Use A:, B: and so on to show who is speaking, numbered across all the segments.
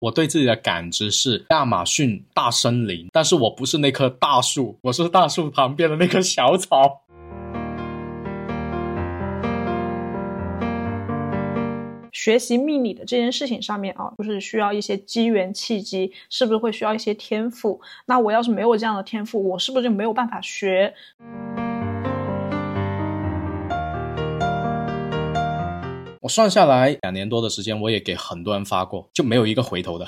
A: 我对自己的感知是亚马逊大森林，但是我不是那棵大树，我是大树旁边的那棵小草。
B: 学习命理的这件事情上面啊，就是需要一些机缘契机，是不是会需要一些天赋？那我要是没有这样的天赋，我是不是就没有办法学？
A: 我算下来两年多的时间，我也给很多人发过，就没有一个回头的。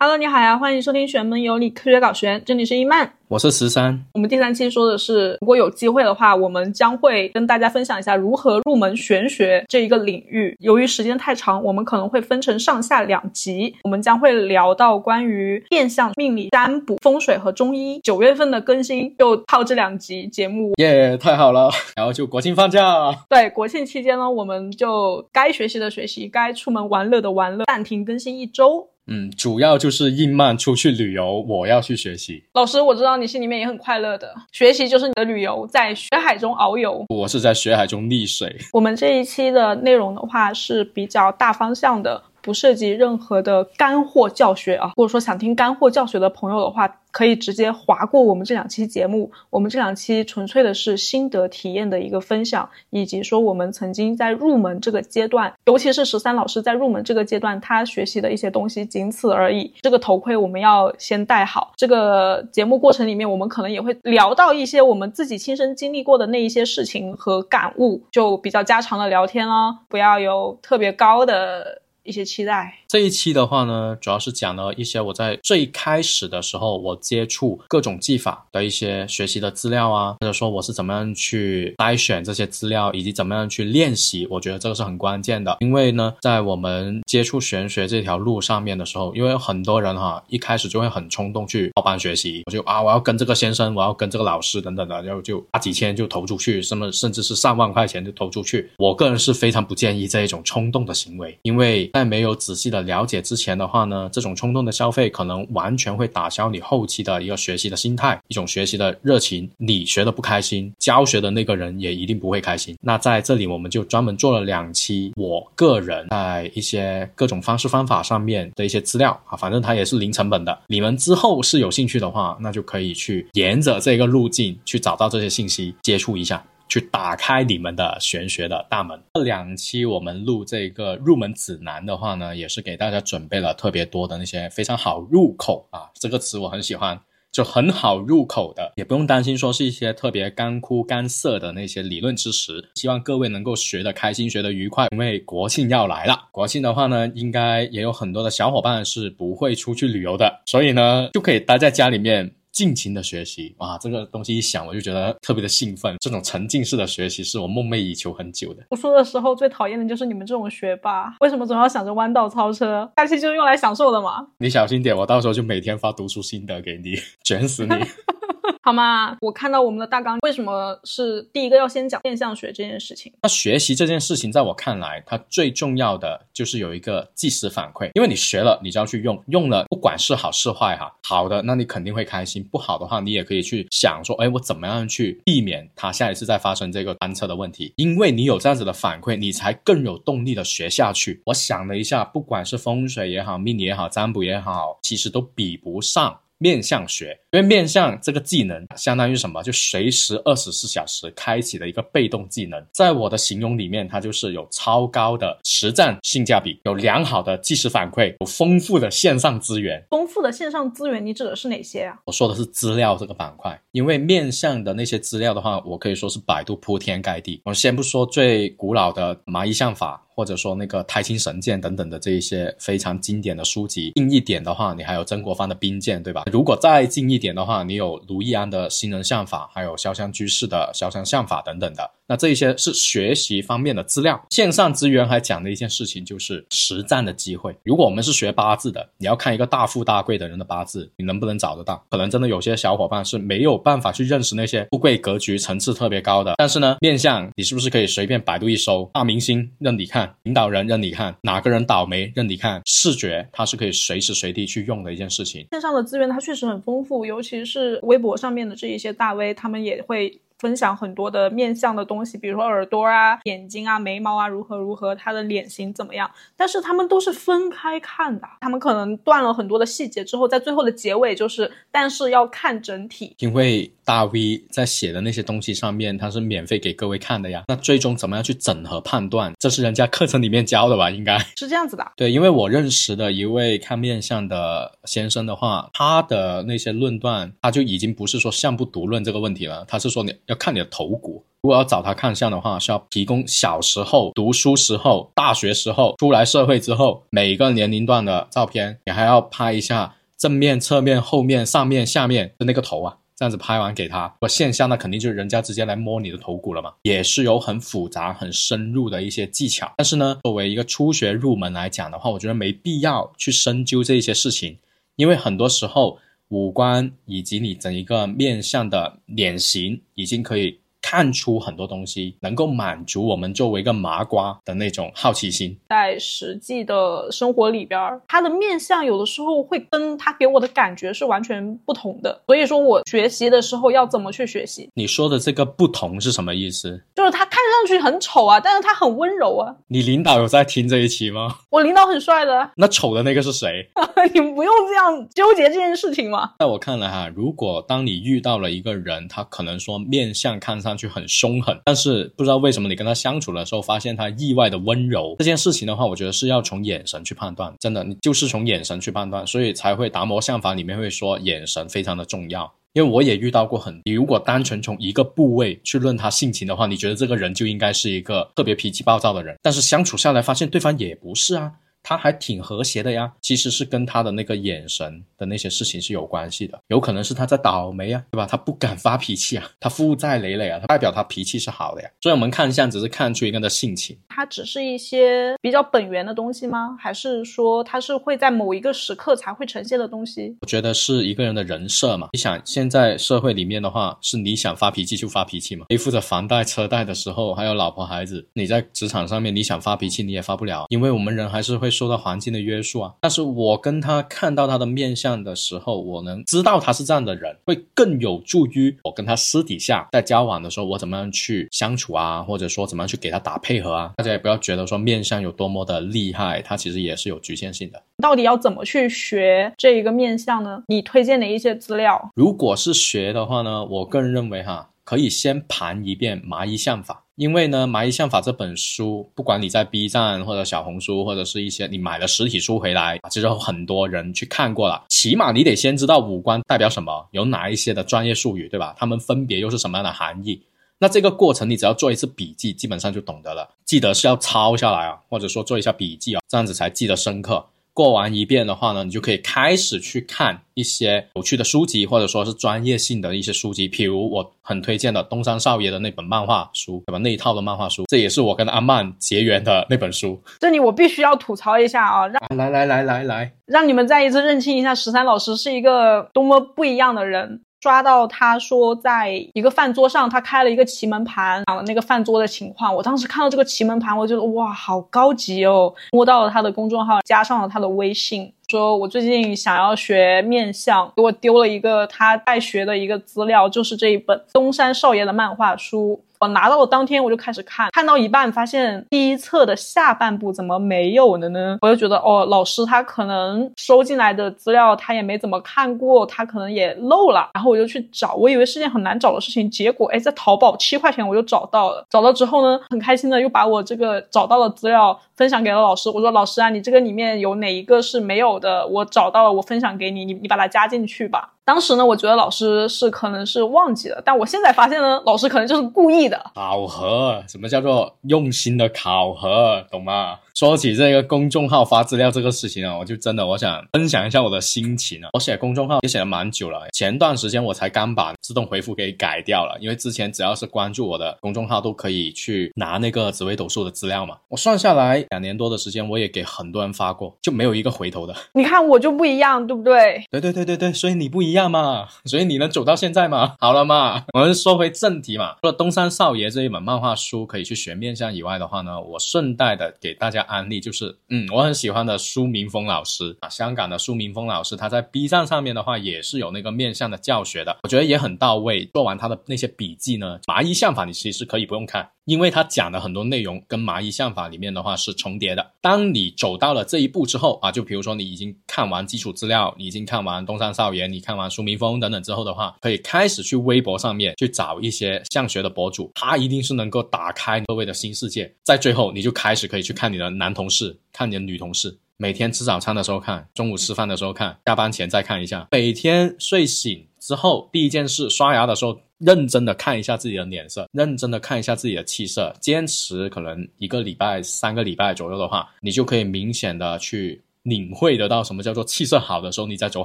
B: Hello，你好呀，欢迎收听玄门有理科学搞玄，这里是伊曼。
A: 我是十三，
B: 我们第三期说的是，如果有机会的话，我们将会跟大家分享一下如何入门玄学这一个领域。由于时间太长，我们可能会分成上下两集，我们将会聊到关于变相命理、占卜、风水和中医。九月份的更新就靠这两集节目，
A: 耶，太好了！然后就国庆放假，
B: 对，国庆期间呢，我们就该学习的学习，该出门玩乐的玩乐，暂停更新一周。
A: 嗯，主要就是应曼出去旅游，我要去学习。
B: 老师，我知道你心里面也很快乐的，学习就是你的旅游，在学海中遨游。
A: 我是在学海中溺水。
B: 我们这一期的内容的话是比较大方向的。不涉及任何的干货教学啊！如果说想听干货教学的朋友的话，可以直接划过我们这两期节目。我们这两期纯粹的是心得体验的一个分享，以及说我们曾经在入门这个阶段，尤其是十三老师在入门这个阶段，他学习的一些东西，仅此而已。这个头盔我们要先戴好。这个节目过程里面，我们可能也会聊到一些我们自己亲身经历过的那一些事情和感悟，就比较家常的聊天哦，不要有特别高的。一些期待。
A: 这一期的话呢，主要是讲了一些我在最开始的时候，我接触各种技法的一些学习的资料啊，或者说我是怎么样去筛选这些资料，以及怎么样去练习。我觉得这个是很关键的，因为呢，在我们接触玄学这条路上面的时候，因为很多人哈一开始就会很冲动去报班学习，我就啊我要跟这个先生，我要跟这个老师等等的，然后就大几千就投出去，什么甚至是上万块钱就投出去。我个人是非常不建议这一种冲动的行为，因为。在没有仔细的了解之前的话呢，这种冲动的消费可能完全会打消你后期的一个学习的心态，一种学习的热情。你学的不开心，教学的那个人也一定不会开心。那在这里，我们就专门做了两期，我个人在一些各种方式方法上面的一些资料啊，反正它也是零成本的。你们之后是有兴趣的话，那就可以去沿着这个路径去找到这些信息，接触一下。去打开你们的玄学的大门。这两期我们录这个入门指南的话呢，也是给大家准备了特别多的那些非常好入口啊，这个词我很喜欢，就很好入口的，也不用担心说是一些特别干枯干涩的那些理论知识。希望各位能够学得开心，学得愉快。因为国庆要来了，国庆的话呢，应该也有很多的小伙伴是不会出去旅游的，所以呢，就可以待在家里面。尽情的学习哇，这个东西一想我就觉得特别的兴奋。这种沉浸式的学习是我梦寐以求很久的。
B: 读书的时候最讨厌的就是你们这种学霸，为什么总要想着弯道超车？假期就是用来享受的嘛。
A: 你小心点，我到时候就每天发读书心得给你，卷死你。
B: 好吗？我看到我们的大纲，为什么是第一个要先讲面相学这件事情？
A: 那学习这件事情，在我看来，它最重要的就是有一个即时反馈，因为你学了，你就要去用，用了，不管是好是坏哈，好的，那你肯定会开心；不好的话，你也可以去想说，哎，我怎么样去避免它下一次再发生这个翻车的问题？因为你有这样子的反馈，你才更有动力的学下去。我想了一下，不管是风水也好，命理也好，占卜也好，其实都比不上。面相学，因为面相这个技能相当于什么？就随时二十四小时开启的一个被动技能。在我的形容里面，它就是有超高的实战性价比，有良好的即时反馈，有丰富的线上资源。
B: 丰富的线上资源，你指的是哪些啊？
A: 我说的是资料这个板块，因为面相的那些资料的话，我可以说是百度铺天盖地。我先不说最古老的麻衣相法。或者说那个太清神剑等等的这一些非常经典的书籍，近一点的话，你还有曾国藩的兵谏，对吧？如果再近一一点的话，你有卢易安的新人相法，还有潇湘居士的潇湘相法等等的。那这一些是学习方面的资料，线上资源还讲的一件事情就是实战的机会。如果我们是学八字的，你要看一个大富大贵的人的八字，你能不能找得到？可能真的有些小伙伴是没有办法去认识那些富贵格局层次特别高的。但是呢，面相你是不是可以随便百度一搜，大明星任你看，领导人任你看，哪个人倒霉任你看，视觉它是可以随时随地去用的一件事情。
B: 线上的资源它确实很丰富，尤其是微博上面的这一些大 V，他们也会。分享很多的面相的东西，比如说耳朵啊、眼睛啊、眉毛啊如何如何，他的脸型怎么样。但是他们都是分开看的，他们可能断了很多的细节之后，在最后的结尾就是，但是要看整体。
A: 因为大 V 在写的那些东西上面，他是免费给各位看的呀。那最终怎么样去整合判断，这是人家课程里面教的吧？应该
B: 是这样子的。
A: 对，因为我认识的一位看面相的先生的话，他的那些论断，他就已经不是说相不独论这个问题了，他是说你要看你的头骨。如果要找他看相的话，是要提供小时候读书时候、大学时候、出来社会之后每个年龄段的照片，你还要拍一下正面、侧面、后面、上面、下面的那个头啊，这样子拍完给他。我现象那肯定就是人家直接来摸你的头骨了嘛，也是有很复杂、很深入的一些技巧。但是呢，作为一个初学入门来讲的话，我觉得没必要去深究这些事情，因为很多时候五官以及你整一个面相的脸型已经可以。看出很多东西，能够满足我们作为一个麻瓜的那种好奇心。
B: 在实际的生活里边，他的面相有的时候会跟他给我的感觉是完全不同的。所以说我学习的时候要怎么去学习？
A: 你说的这个不同是什么意思？
B: 就是他看上去很丑啊，但是他很温柔啊。
A: 你领导有在听这一期吗？
B: 我领导很帅的。
A: 那丑的那个是谁？
B: 你不用这样纠结这件事情嘛。
A: 在我看来哈，如果当你遇到了一个人，他可能说面相看上。去很凶狠，但是不知道为什么你跟他相处的时候，发现他意外的温柔。这件事情的话，我觉得是要从眼神去判断，真的，你就是从眼神去判断，所以才会达摩相法里面会说眼神非常的重要。因为我也遇到过很，你如果单纯从一个部位去论他性情的话，你觉得这个人就应该是一个特别脾气暴躁的人，但是相处下来发现对方也不是啊。他还挺和谐的呀，其实是跟他的那个眼神的那些事情是有关系的，有可能是他在倒霉啊，对吧？他不敢发脾气啊，他负债累累啊，他代表他脾气是好的呀。所以我们看相只是看出一个人的性情，
B: 他只是一些比较本源的东西吗？还是说他是会在某一个时刻才会呈现的东西？
A: 我觉得是一个人的人设嘛。你想现在社会里面的话，是你想发脾气就发脾气嘛？背负着房贷车贷的时候，还有老婆孩子，你在职场上面你想发脾气你也发不了，因为我们人还是会。受到环境的约束啊，但是我跟他看到他的面相的时候，我能知道他是这样的人，会更有助于我跟他私底下在交往的时候，我怎么样去相处啊，或者说怎么样去给他打配合啊。大家也不要觉得说面相有多么的厉害，它其实也是有局限性的。
B: 到底要怎么去学这一个面相呢？你推荐的一些资料？
A: 如果是学的话呢，我个人认为哈，可以先盘一遍麻衣相法。因为呢，《麻衣相法》这本书，不管你在 B 站或者小红书，或者是一些你买了实体书回来，其实有很多人去看过了。起码你得先知道五官代表什么，有哪一些的专业术语，对吧？它们分别又是什么样的含义？那这个过程你只要做一次笔记，基本上就懂得了。记得是要抄下来啊，或者说做一下笔记啊，这样子才记得深刻。过完一遍的话呢，你就可以开始去看一些有趣的书籍，或者说是专业性的一些书籍，比如我很推荐的东山少爷的那本漫画书，对吧？那一套的漫画书，这也是我跟阿曼结缘的那本书。
B: 这里我必须要吐槽一下啊，让
A: 来来来来来，
B: 让你们再一次认清一下十三老师是一个多么不一样的人。抓到他说，在一个饭桌上，他开了一个奇门盘，讲了那个饭桌的情况。我当时看到这个奇门盘，我觉得哇，好高级哦！摸到了他的公众号，加上了他的微信，说我最近想要学面相，给我丢了一个他带学的一个资料，就是这一本东山少爷的漫画书。我拿到了当天我就开始看，看到一半发现第一册的下半部怎么没有了呢？我就觉得哦，老师他可能收进来的资料他也没怎么看过，他可能也漏了。然后我就去找，我以为是件很难找的事情，结果哎，在淘宝七块钱我就找到了。找到之后呢，很开心的又把我这个找到的资料分享给了老师。我说老师啊，你这个里面有哪一个是没有的？我找到了，我分享给你，你你把它加进去吧。当时呢，我觉得老师是可能是忘记了，但我现在发现呢，老师可能就是故意的
A: 考核。什么叫做用心的考核，懂吗？说起这个公众号发资料这个事情啊，我就真的我想分享一下我的心情啊。我写公众号也写了蛮久了，前段时间我才刚把自动回复给改掉了，因为之前只要是关注我的公众号都可以去拿那个紫微斗数的资料嘛。我算下来两年多的时间，我也给很多人发过，就没有一个回头的。
B: 你看我就不一样，对不对？
A: 对对对对对，所以你不一样。样嘛，所以你能走到现在吗？好了嘛，我们说回正题嘛。除了东山少爷这一本漫画书可以去学面相以外的话呢，我顺带的给大家安利就是，嗯，我很喜欢的苏明峰老师啊，香港的苏明峰老师，他在 B 站上面的话也是有那个面相的教学的，我觉得也很到位。做完他的那些笔记呢，麻衣相法你其实可以不用看。因为他讲的很多内容跟麻衣相法里面的话是重叠的。当你走到了这一步之后啊，就比如说你已经看完基础资料，你已经看完东山少爷，你看完苏明峰等等之后的话，可以开始去微博上面去找一些相学的博主，他一定是能够打开各位的新世界。在最后，你就开始可以去看你的男同事，看你的女同事，每天吃早餐的时候看，中午吃饭的时候看，下班前再看一下，每天睡醒之后第一件事刷牙的时候。认真的看一下自己的脸色，认真的看一下自己的气色，坚持可能一个礼拜、三个礼拜左右的话，你就可以明显的去领会得到什么叫做气色好的时候你在走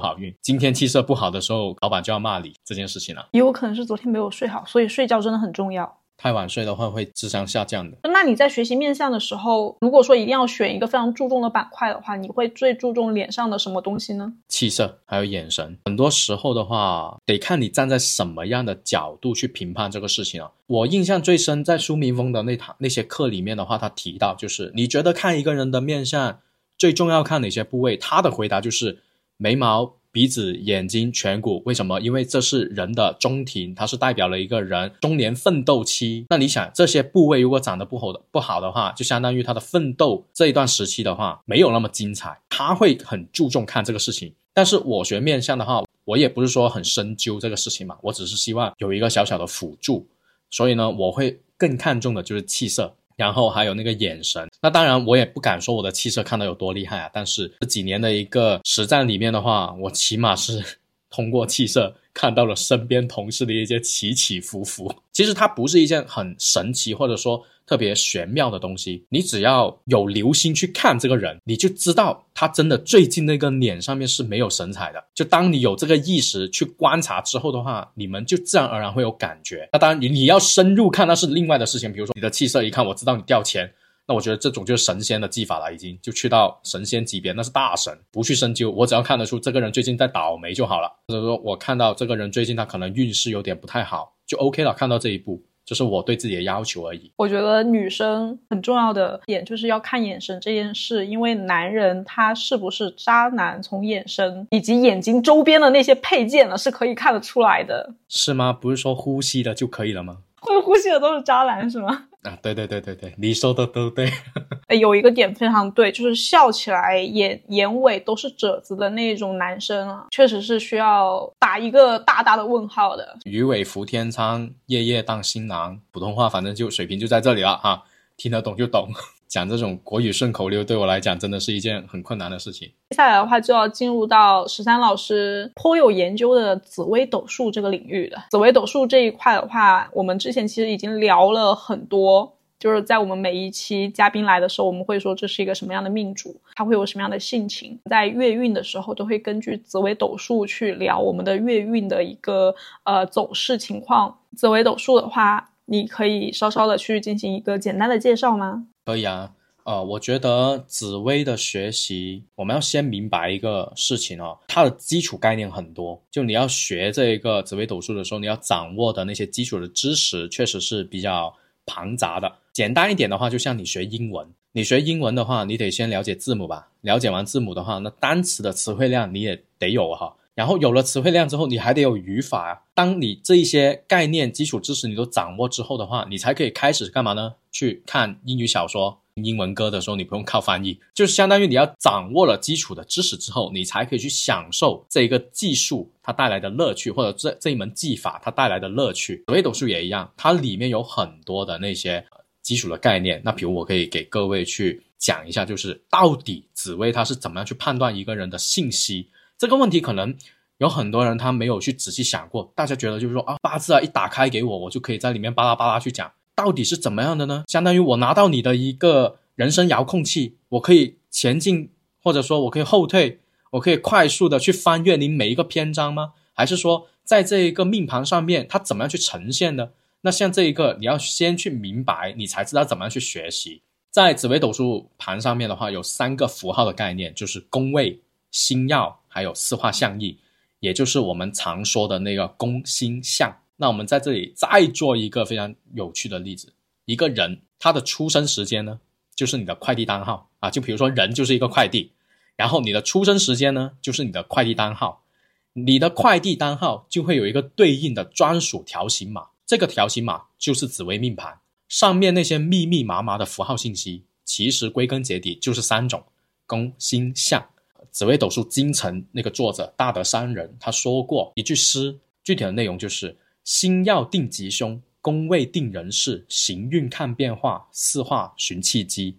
A: 好运，今天气色不好的时候，老板就要骂你这件事情了。
B: 也有可能是昨天没有睡好，所以睡觉真的很重要。
A: 太晚睡的话会智商下降的。
B: 那你在学习面相的时候，如果说一定要选一个非常注重的板块的话，你会最注重脸上的什么东西呢？
A: 气色还有眼神。很多时候的话，得看你站在什么样的角度去评判这个事情啊。我印象最深，在苏明峰的那堂那些课里面的话，他提到就是你觉得看一个人的面相最重要看哪些部位？他的回答就是眉毛。鼻子、眼睛、颧骨，为什么？因为这是人的中庭，它是代表了一个人中年奋斗期。那你想，这些部位如果长得不好的不好的话，就相当于他的奋斗这一段时期的话，没有那么精彩。他会很注重看这个事情。但是我学面相的话，我也不是说很深究这个事情嘛，我只是希望有一个小小的辅助。所以呢，我会更看重的就是气色。然后还有那个眼神，那当然我也不敢说我的气色看到有多厉害啊，但是这几年的一个实战里面的话，我起码是通过气色。看到了身边同事的一些起起伏伏，其实它不是一件很神奇或者说特别玄妙的东西。你只要有留心去看这个人，你就知道他真的最近那个脸上面是没有神采的。就当你有这个意识去观察之后的话，你们就自然而然会有感觉。那当然，你你要深入看那是另外的事情。比如说你的气色一看，我知道你掉钱。那我觉得这种就是神仙的技法了，已经就去到神仙级别，那是大神，不去深究，我只要看得出这个人最近在倒霉就好了，或者说我看到这个人最近他可能运势有点不太好，就 OK 了。看到这一步，这是我对自己的要求而已。
B: 我觉得女生很重要的点就是要看眼神这件事，因为男人他是不是渣男，从眼神以及眼睛周边的那些配件呢，是可以看得出来的。
A: 是吗？不是说呼吸的就可以了吗？
B: 会呼吸的都是渣男是吗？
A: 啊，对对对对对，你说的都对。
B: 哎，有一个点非常对，就是笑起来眼眼尾都是褶子的那种男生啊，确实是需要打一个大大的问号的。
A: 鱼尾服天仓，夜夜当新郎，普通话反正就水平就在这里了哈，听得懂就懂。讲这种国语顺口溜，对我来讲真的是一件很困难的事情。
B: 接下来的话，就要进入到十三老师颇有研究的紫微斗数这个领域了。紫微斗数这一块的话，我们之前其实已经聊了很多，就是在我们每一期嘉宾来的时候，我们会说这是一个什么样的命主，他会有什么样的性情，在月运的时候都会根据紫微斗数去聊我们的月运的一个呃走势情况。紫微斗数的话，你可以稍稍的去进行一个简单的介绍吗？
A: 可以啊，呃，我觉得紫薇的学习，我们要先明白一个事情哦，它的基础概念很多。就你要学这一个紫微斗数的时候，你要掌握的那些基础的知识，确实是比较庞杂的。简单一点的话，就像你学英文，你学英文的话，你得先了解字母吧。了解完字母的话，那单词的词汇量你也得有哈。然后有了词汇量之后，你还得有语法啊。当你这一些概念、基础知识你都掌握之后的话，你才可以开始干嘛呢？去看英语小说、英文歌的时候，你不用靠翻译，就是相当于你要掌握了基础的知识之后，你才可以去享受这一个技术它带来的乐趣，或者这这一门技法它带来的乐趣。紫微斗数也一样，它里面有很多的那些基础的概念。那比如我可以给各位去讲一下，就是到底紫薇它是怎么样去判断一个人的信息。这个问题可能有很多人他没有去仔细想过，大家觉得就是说啊八字啊一打开给我，我就可以在里面巴拉巴拉去讲，到底是怎么样的呢？相当于我拿到你的一个人生遥控器，我可以前进，或者说我可以后退，我可以快速的去翻阅你每一个篇章吗？还是说在这一个命盘上面它怎么样去呈现呢？那像这一个你要先去明白，你才知道怎么样去学习。在紫微斗数盘上面的话，有三个符号的概念，就是宫位。星耀还有四化相意，也就是我们常说的那个宫星象。那我们在这里再做一个非常有趣的例子：一个人他的出生时间呢，就是你的快递单号啊。就比如说人就是一个快递，然后你的出生时间呢，就是你的快递单号。你的快递单号就会有一个对应的专属条形码，这个条形码就是紫微命盘上面那些密密麻麻的符号信息。其实归根结底就是三种宫星象。紫微斗数京城那个作者大德山人他说过一句诗，具体的内容就是星耀定吉凶，宫位定人事，行运看变化，四化寻契机。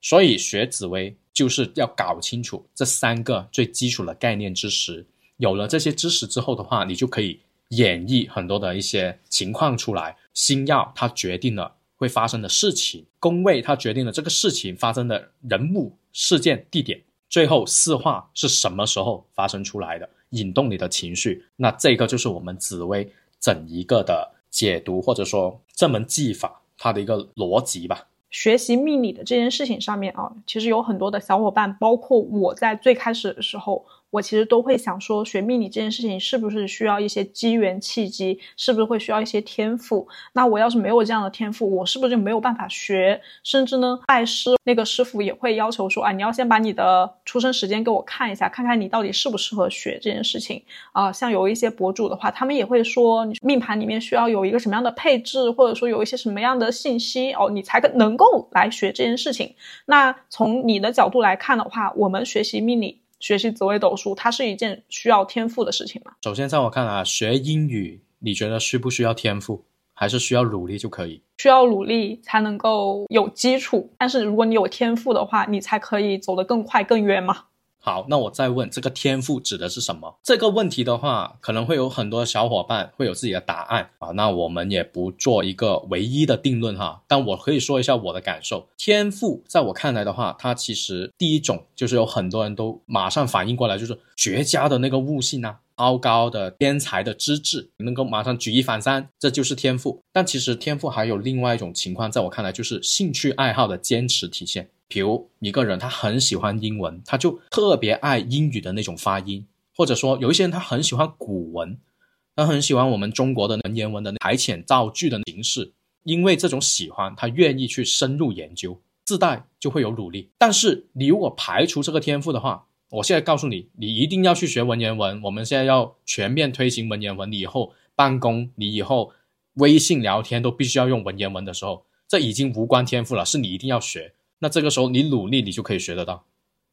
A: 所以学紫微就是要搞清楚这三个最基础的概念知识。有了这些知识之后的话，你就可以演绎很多的一些情况出来。星耀它决定了会发生的事情，宫位它决定了这个事情发生的人物、事件、地点。最后四化是什么时候发生出来的，引动你的情绪，那这个就是我们紫薇整一个的解读，或者说这门技法它的一个逻辑吧。
B: 学习命理的这件事情上面啊，其实有很多的小伙伴，包括我在最开始的时候。我其实都会想说，学命理这件事情是不是需要一些机缘契机，是不是会需要一些天赋？那我要是没有这样的天赋，我是不是就没有办法学？甚至呢，拜师那个师傅也会要求说，啊，你要先把你的出生时间给我看一下，看看你到底适不适合学这件事情啊。像有一些博主的话，他们也会说，命盘里面需要有一个什么样的配置，或者说有一些什么样的信息哦，你才能够来学这件事情。那从你的角度来看的话，我们学习命理。学习紫微斗数，它是一件需要天赋的事情吗？
A: 首先，在我看来，学英语，你觉得需不需要天赋，还是需要努力就可以？
B: 需要努力才能够有基础，但是如果你有天赋的话，你才可以走得更快更远嘛。
A: 好，那我再问，这个天赋指的是什么？这个问题的话，可能会有很多小伙伴会有自己的答案啊。那我们也不做一个唯一的定论哈，但我可以说一下我的感受。天赋在我看来的话，它其实第一种就是有很多人都马上反应过来，就是绝佳的那个悟性啊，超高的天才的资质，能够马上举一反三，这就是天赋。但其实天赋还有另外一种情况，在我看来就是兴趣爱好的坚持体现。比如一个人，他很喜欢英文，他就特别爱英语的那种发音；或者说有一些人他很喜欢古文，他很喜欢我们中国的文言文的排遣造句的形式。因为这种喜欢，他愿意去深入研究，自带就会有努力。但是你如果排除这个天赋的话，我现在告诉你，你一定要去学文言文。我们现在要全面推行文言文，你以后办公，你以后微信聊天都必须要用文言文的时候，这已经无关天赋了，是你一定要学。那这个时候你努力，你就可以学得到，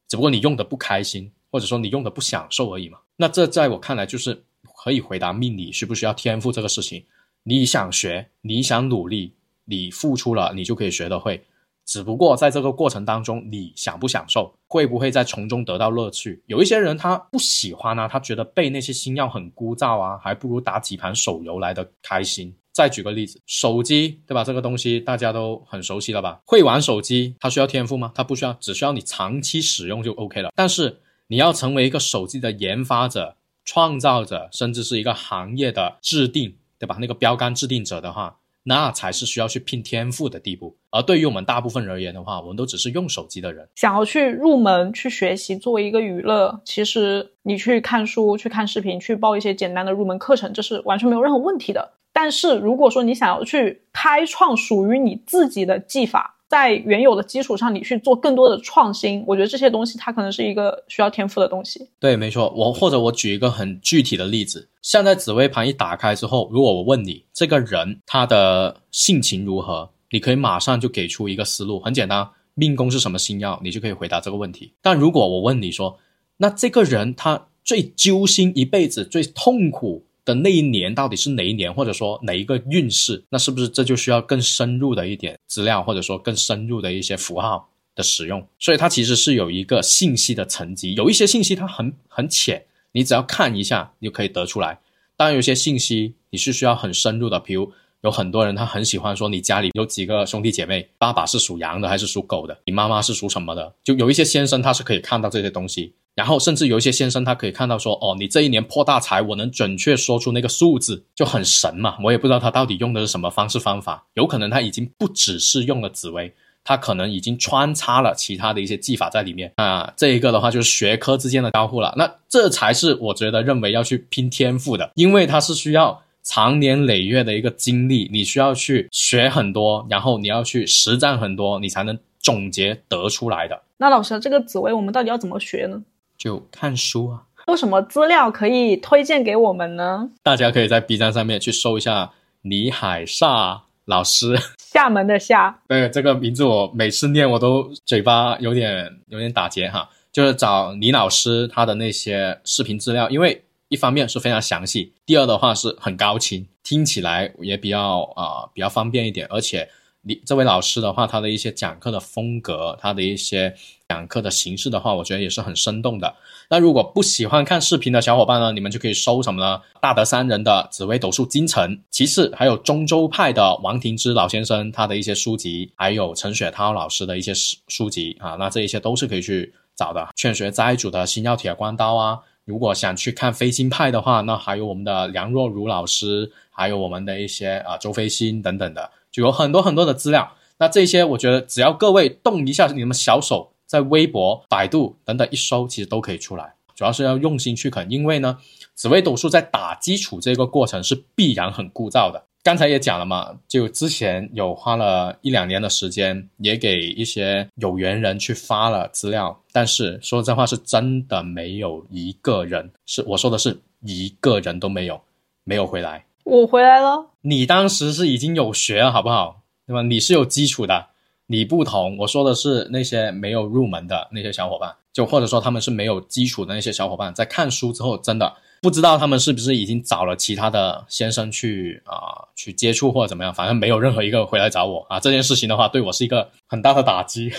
A: 只不过你用的不开心，或者说你用的不享受而已嘛。那这在我看来就是可以回答命理需不需要天赋这个事情。你想学，你想努力，你付出了，你就可以学得会。只不过在这个过程当中，你享不享受，会不会在从中得到乐趣？有一些人他不喜欢啊，他觉得背那些星耀很枯燥啊，还不如打几盘手游来的开心。再举个例子，手机对吧？这个东西大家都很熟悉了吧？会玩手机，它需要天赋吗？它不需要，只需要你长期使用就 OK 了。但是你要成为一个手机的研发者、创造者，甚至是一个行业的制定，对吧？那个标杆制定者的话，那才是需要去拼天赋的地步。而对于我们大部分人而言的话，我们都只是用手机的人，
B: 想要去入门去学习，作为一个娱乐，其实你去看书、去看视频、去报一些简单的入门课程，这是完全没有任何问题的。但是如果说你想要去开创属于你自己的技法，在原有的基础上，你去做更多的创新，我觉得这些东西它可能是一个需要天赋的东西。
A: 对，没错。我或者我举一个很具体的例子，像在紫微盘一打开之后，如果我问你这个人他的性情如何，你可以马上就给出一个思路，很简单，命宫是什么星耀，你就可以回答这个问题。但如果我问你说，那这个人他最揪心一辈子，最痛苦。的那一年到底是哪一年，或者说哪一个运势？那是不是这就需要更深入的一点资料，或者说更深入的一些符号的使用？所以它其实是有一个信息的层级，有一些信息它很很浅，你只要看一下你就可以得出来。当然，有些信息你是需要很深入的，比如有很多人他很喜欢说你家里有几个兄弟姐妹，爸爸是属羊的还是属狗的，你妈妈是属什么的？就有一些先生他是可以看到这些东西。然后甚至有一些先生，他可以看到说，哦，你这一年破大财，我能准确说出那个数字，就很神嘛。我也不知道他到底用的是什么方式方法，有可能他已经不只是用了紫薇，他可能已经穿插了其他的一些技法在里面啊。这一个的话就是学科之间的交互了，那这才是我觉得认为要去拼天赋的，因为它是需要长年累月的一个经历，你需要去学很多，然后你要去实战很多，你才能总结得出来的。
B: 那老师，这个紫薇我们到底要怎么学呢？
A: 就看书啊。
B: 有什么资料可以推荐给我们呢？
A: 大家可以在 B 站上面去搜一下李海厦老师，
B: 厦门的厦。
A: 对这个名字，我每次念我都嘴巴有点有点打结哈。就是找李老师他的那些视频资料，因为一方面是非常详细，第二的话是很高清，听起来也比较啊比较方便一点，而且。你这位老师的话，他的一些讲课的风格，他的一些讲课的形式的话，我觉得也是很生动的。那如果不喜欢看视频的小伙伴呢，你们就可以搜什么呢？大德三人的紫微斗数京城，其次还有中州派的王庭之老先生他的一些书籍，还有陈雪涛老师的一些书书籍啊，那这一些都是可以去找的。劝学斋主的星耀铁关刀啊，如果想去看飞星派的话，那还有我们的梁若如老师，还有我们的一些啊周飞星等等的。就有很多很多的资料，那这些我觉得只要各位动一下你们小手，在微博、百度等等一搜，其实都可以出来。主要是要用心去啃，因为呢，紫微斗数在打基础这个过程是必然很枯燥的。刚才也讲了嘛，就之前有花了一两年的时间，也给一些有缘人去发了资料，但是说真话是真的没有一个人是我说的是一个人都没有没有回来。
B: 我回来了，
A: 你当时是已经有学了，好不好？对吧？你是有基础的，你不同。我说的是那些没有入门的那些小伙伴，就或者说他们是没有基础的那些小伙伴，在看书之后，真的不知道他们是不是已经找了其他的先生去啊去接触或者怎么样，反正没有任何一个回来找我啊。这件事情的话，对我是一个很大的打击。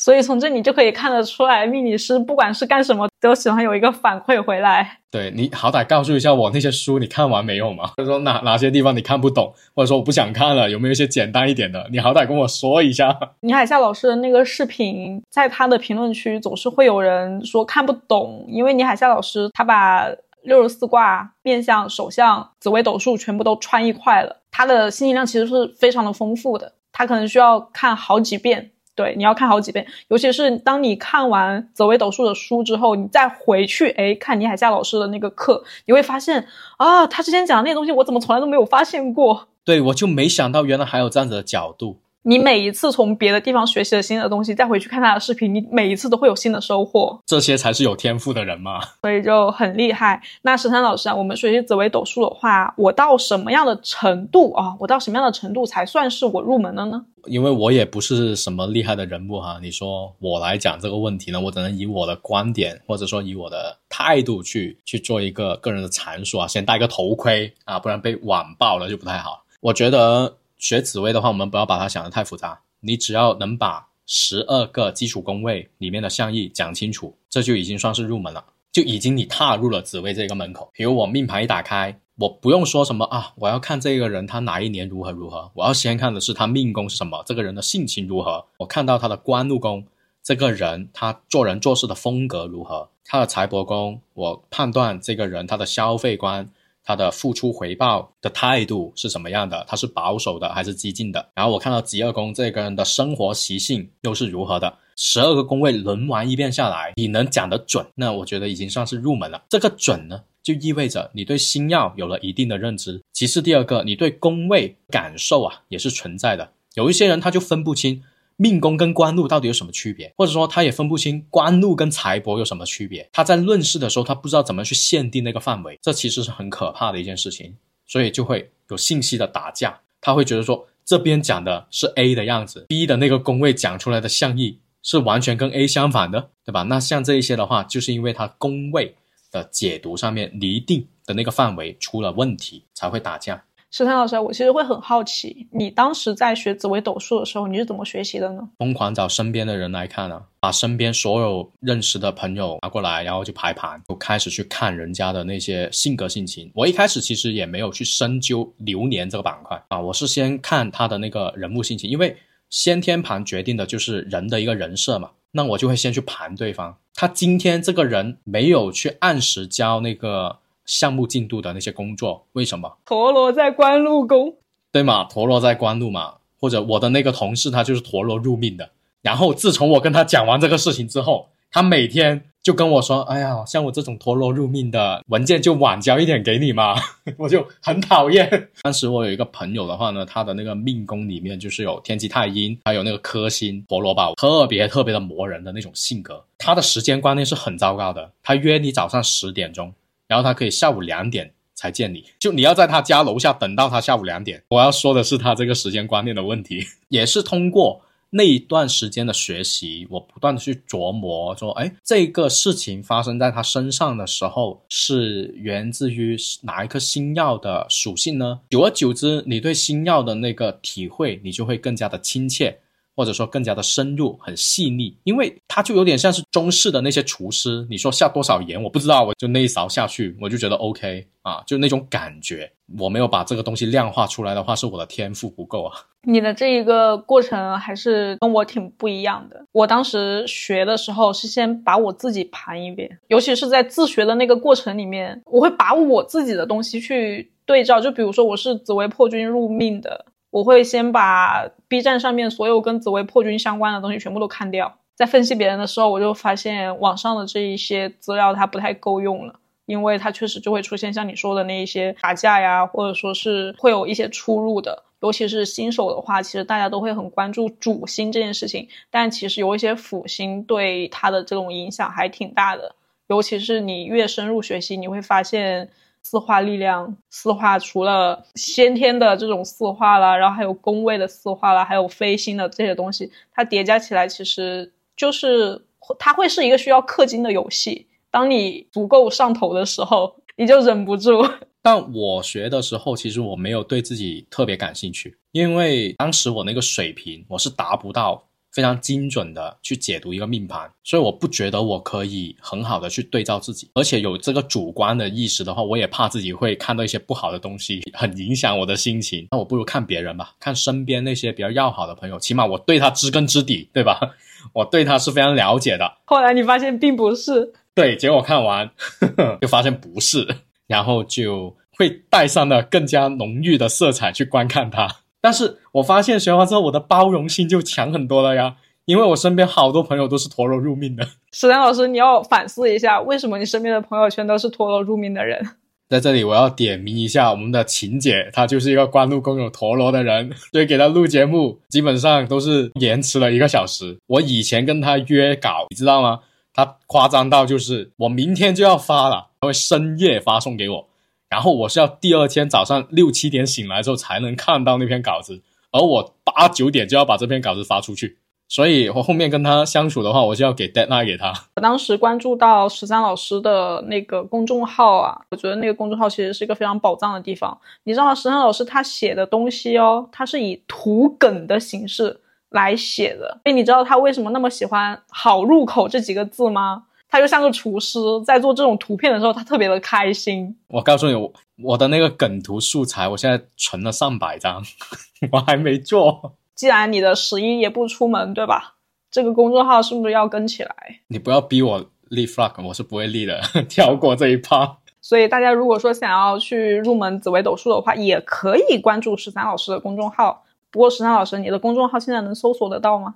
B: 所以从这里就可以看得出来，命理师不管是干什么，都喜欢有一个反馈回来。
A: 对你好歹告诉一下我那些书你看完没有嘛？或 者说哪哪些地方你看不懂，或者说我不想看了，有没有一些简单一点的？你好歹跟我说一下。
B: 倪海夏老师的那个视频，在他的评论区总是会有人说看不懂，因为倪海夏老师他把六十四卦、面相、手相、紫微斗数全部都穿一块了，他的信息量其实是非常的丰富的，他可能需要看好几遍。对，你要看好几遍，尤其是当你看完紫微斗数的书之后，你再回去哎看倪海厦老师的那个课，你会发现啊，他之前讲的那些东西，我怎么从来都没有发现过？
A: 对，我就没想到原来还有这样子的角度。
B: 你每一次从别的地方学习了新的东西，再回去看他的视频，你每一次都会有新的收获。
A: 这些才是有天赋的人嘛，
B: 所以就很厉害。那石山老师啊，我们学习紫微斗数的话，我到什么样的程度啊？我到什么样的程度才算是我入门了呢？
A: 因为我也不是什么厉害的人物哈，你说我来讲这个问题呢，我只能以我的观点或者说以我的态度去去做一个个人的阐述啊，先戴个头盔啊，不然被网爆了就不太好。我觉得。学紫薇的话，我们不要把它想得太复杂。你只要能把十二个基础宫位里面的象意讲清楚，这就已经算是入门了，就已经你踏入了紫薇这个门口。比如我命盘一打开，我不用说什么啊，我要看这个人他哪一年如何如何，我要先看的是他命宫是什么，这个人的性情如何。我看到他的官禄宫，这个人他做人做事的风格如何，他的财帛宫，我判断这个人他的消费观。他的付出回报的态度是什么样的？他是保守的还是激进的？然后我看到极二宫这个人的生活习性又是如何的？十二个宫位轮完一遍下来，你能讲得准，那我觉得已经算是入门了。这个准呢，就意味着你对星耀有了一定的认知。其次，第二个，你对宫位感受啊也是存在的。有一些人他就分不清。命宫跟官禄到底有什么区别？或者说他也分不清官禄跟财帛有什么区别？他在论事的时候，他不知道怎么去限定那个范围，这其实是很可怕的一件事情，所以就会有信息的打架。他会觉得说这边讲的是 A 的样子，B 的那个宫位讲出来的象意是完全跟 A 相反的，对吧？那像这一些的话，就是因为他宫位的解读上面离定的那个范围出了问题，才会打架。
B: 石山老师，我其实会很好奇，你当时在学紫微斗数的时候，你是怎么学习的呢？
A: 疯狂找身边的人来看啊，把身边所有认识的朋友拿过来，然后就排盘，就开始去看人家的那些性格性情。我一开始其实也没有去深究流年这个板块啊，我是先看他的那个人物性情，因为先天盘决定的就是人的一个人设嘛，那我就会先去盘对方，他今天这个人没有去按时交那个。项目进度的那些工作，为什么？
B: 陀螺在关禄宫，
A: 对嘛？陀螺在关禄嘛，或者我的那个同事他就是陀螺入命的。然后自从我跟他讲完这个事情之后，他每天就跟我说：“哎呀，像我这种陀螺入命的文件就晚交一点给你嘛。”我就很讨厌。当时我有一个朋友的话呢，他的那个命宫里面就是有天机太阴，还有那个颗星陀螺吧，特别特别的磨人的那种性格。他的时间观念是很糟糕的。他约你早上十点钟，然后他可以下午两点才见你，就你要在他家楼下等到他下午两点。我要说的是他这个时间观念的问题，也是通过。那一段时间的学习，我不断的去琢磨，说，哎，这个事情发生在他身上的时候，是源自于哪一颗星耀的属性呢？久而久之，你对星耀的那个体会，你就会更加的亲切，或者说更加的深入，很细腻，因为它就有点像是中式的那些厨师，你说下多少盐，我不知道，我就那一勺下去，我就觉得 OK 啊，就那种感觉，我没有把这个东西量化出来的话，是我的天赋不够啊。
B: 你的这一个过程还是跟我挺不一样的。我当时学的时候是先把我自己盘一遍，尤其是在自学的那个过程里面，我会把我自己的东西去对照。就比如说我是紫薇破军入命的，我会先把 B 站上面所有跟紫薇破军相关的东西全部都看掉。在分析别人的时候，我就发现网上的这一些资料它不太够用了，因为它确实就会出现像你说的那一些打架呀，或者说是会有一些出入的。尤其是新手的话，其实大家都会很关注主星这件事情，但其实有一些辅星对它的这种影响还挺大的。尤其是你越深入学习，你会发现四化力量，四化除了先天的这种四化啦，然后还有宫位的四化啦，还有飞星的这些东西，它叠加起来，其实就是它会是一个需要氪金的游戏。当你足够上头的时候，你就忍不住。
A: 但我学的时候，其实我没有对自己特别感兴趣，因为当时我那个水平，我是达不到非常精准的去解读一个命盘，所以我不觉得我可以很好的去对照自己，而且有这个主观的意识的话，我也怕自己会看到一些不好的东西，很影响我的心情。那我不如看别人吧，看身边那些比较要好的朋友，起码我对他知根知底，对吧？我对他是非常了解的。
B: 后来你发现并不是，
A: 对，结果看完 就发现不是。然后就会带上了更加浓郁的色彩去观看它，但是我发现学完之后，我的包容性就强很多了呀，因为我身边好多朋友都是陀螺入命的。
B: 史丹老师，你要反思一下，为什么你身边的朋友圈都是陀螺入命的人？
A: 在这里，我要点名一下我们的琴姐，她就是一个官禄宫有陀螺的人，所以给她录节目基本上都是延迟了一个小时。我以前跟她约稿，你知道吗？她夸张到就是我明天就要发了。他会深夜发送给我，然后我是要第二天早上六七点醒来之后才能看到那篇稿子，而我八九点就要把这篇稿子发出去，所以我后面跟他相处的话，我就要给 deadline 给他。
B: 我当时关注到十三老师的那个公众号啊，我觉得那个公众号其实是一个非常宝藏的地方。你知道？十三老师他写的东西哦，他是以图梗的形式来写的，所以你知道他为什么那么喜欢“好入口”这几个字吗？他就像个厨师，在做这种图片的时候，他特别的开心。
A: 我告诉你，我的那个梗图素材，我现在存了上百张，我还没做。
B: 既然你的十一也不出门，对吧？这个公众号是不是要跟起来？
A: 你不要逼我立 flag，我是不会立的，跳过这一趴。
B: 所以大家如果说想要去入门紫微斗数的话，也可以关注十三老师的公众号。不过十三老师，你的公众号现在能搜索得到吗？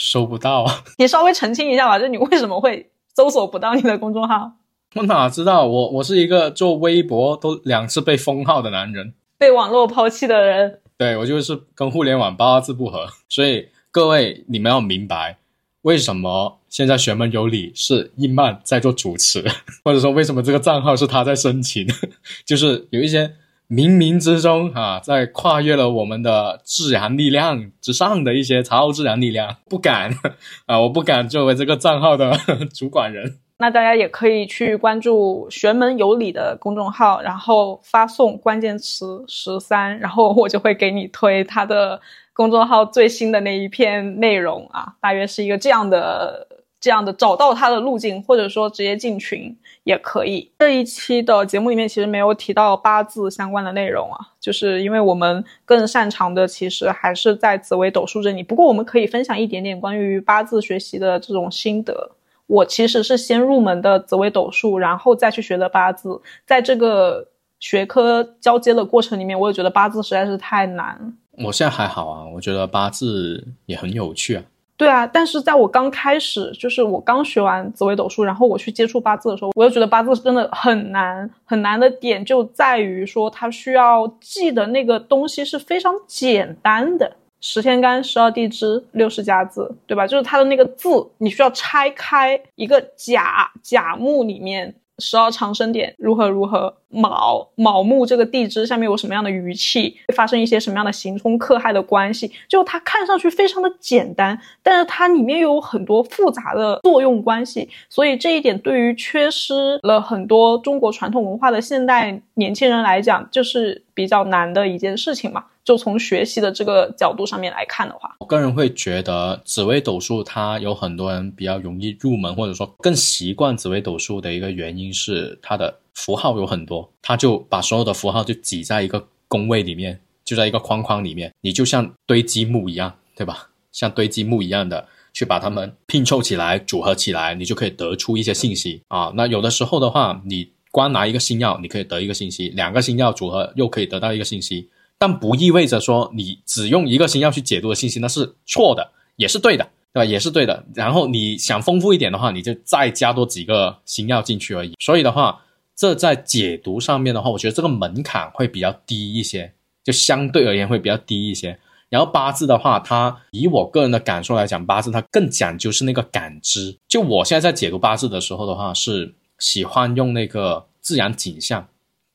A: 收不到，
B: 你稍微澄清一下吧，就你为什么会搜索不到你的公众号？
A: 我哪知道，我我是一个做微博都两次被封号的男人，
B: 被网络抛弃的人。
A: 对我就是跟互联网八字不合，所以各位你们要明白，为什么现在玄门有理是易曼在做主持，或者说为什么这个账号是他在申请，就是有一些。冥冥之中，啊，在跨越了我们的自然力量之上的一些超自然力量，不敢 啊，我不敢作为这个账号的 主管人。
B: 那大家也可以去关注玄门有理的公众号，然后发送关键词十三，然后我就会给你推他的公众号最新的那一篇内容啊，大约是一个这样的。这样的找到他的路径，或者说直接进群也可以。这一期的节目里面其实没有提到八字相关的内容啊，就是因为我们更擅长的其实还是在紫微斗数这里。不过我们可以分享一点点关于八字学习的这种心得。我其实是先入门的紫微斗数，然后再去学的八字，在这个学科交接的过程里面，我也觉得八字实在是太难。
A: 我现在还好啊，我觉得八字也很有趣啊。
B: 对啊，但是在我刚开始，就是我刚学完紫微斗数，然后我去接触八字的时候，我又觉得八字真的很难。很难的点就在于说，它需要记的那个东西是非常简单的，十天干、十二地支、六十家字，对吧？就是它的那个字，你需要拆开一个甲甲木里面。十二长生点如何如何卯卯木这个地支下面有什么样的余气，会发生一些什么样的刑冲克害的关系？就它看上去非常的简单，但是它里面又有很多复杂的作用关系，所以这一点对于缺失了很多中国传统文化的现代年轻人来讲，就是比较难的一件事情嘛。就从学习的这个角度上面来看的话，
A: 我个人会觉得紫微斗数它有很多人比较容易入门，或者说更习惯紫微斗数的一个原因是它的符号有很多，它就把所有的符号就挤在一个宫位里面，就在一个框框里面，你就像堆积木一样，对吧？像堆积木一样的去把它们拼凑起来、组合起来，你就可以得出一些信息啊。那有的时候的话，你光拿一个星耀，你可以得一个信息；两个星耀组合又可以得到一个信息。但不意味着说你只用一个星耀去解读的信息那是错的，也是对的，对吧？也是对的。然后你想丰富一点的话，你就再加多几个星耀进去而已。所以的话，这在解读上面的话，我觉得这个门槛会比较低一些，就相对而言会比较低一些。然后八字的话，它以我个人的感受来讲，八字它更讲究是那个感知。就我现在在解读八字的时候的话，是喜欢用那个自然景象。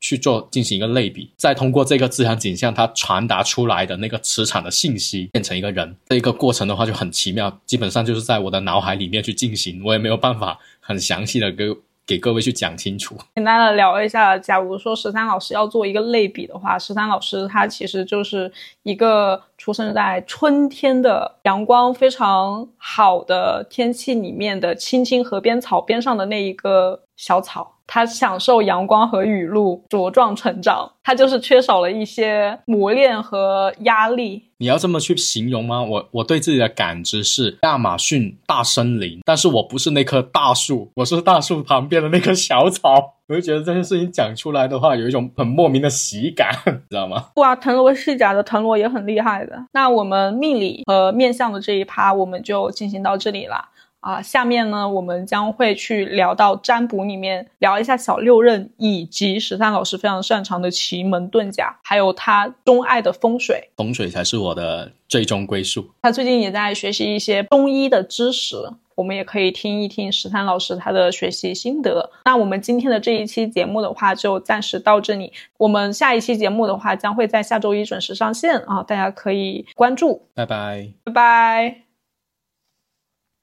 A: 去做进行一个类比，再通过这个自然景象，它传达出来的那个磁场的信息，变成一个人，这一个过程的话就很奇妙，基本上就是在我的脑海里面去进行，我也没有办法很详细的给给各位去讲清楚。
B: 简单的聊一下，假如说十三老师要做一个类比的话，十三老师他其实就是一个出生在春天的阳光非常好的天气里面的青青河边草边上的那一个小草。它享受阳光和雨露茁壮成长，它就是缺少了一些磨练和压力。
A: 你要这么去形容吗？我我对自己的感知是亚马逊大森林，但是我不是那棵大树，我是大树旁边的那棵小草。我就觉得这件事情讲出来的话，有一种很莫名的喜感，知道吗？
B: 哇，藤萝是假的，藤萝也很厉害的。那我们命理和面相的这一趴，我们就进行到这里了。啊，下面呢，我们将会去聊到占卜里面，聊一下小六壬以及十三老师非常擅长的奇门遁甲，还有他钟爱的风水。
A: 风水才是我的最终归宿。
B: 他最近也在学习一些中医的知识，我们也可以听一听十三老师他的学习心得。那我们今天的这一期节目的话，就暂时到这里。我们下一期节目的话，将会在下周一准时上线啊，大家可以关注。
A: 拜拜，
B: 拜拜。